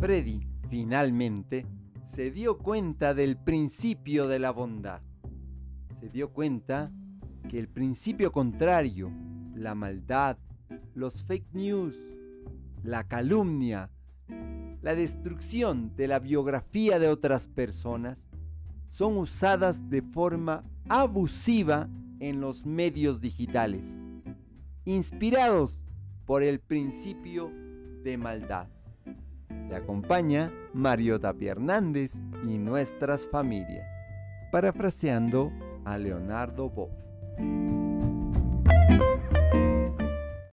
Freddy, finalmente, se dio cuenta del principio de la bondad. Se dio cuenta que el principio contrario, la maldad, los fake news, la calumnia, la destrucción de la biografía de otras personas, son usadas de forma abusiva en los medios digitales, inspirados por el principio de maldad. Te acompaña Mario Tapia Hernández y nuestras familias, parafraseando a Leonardo Bob.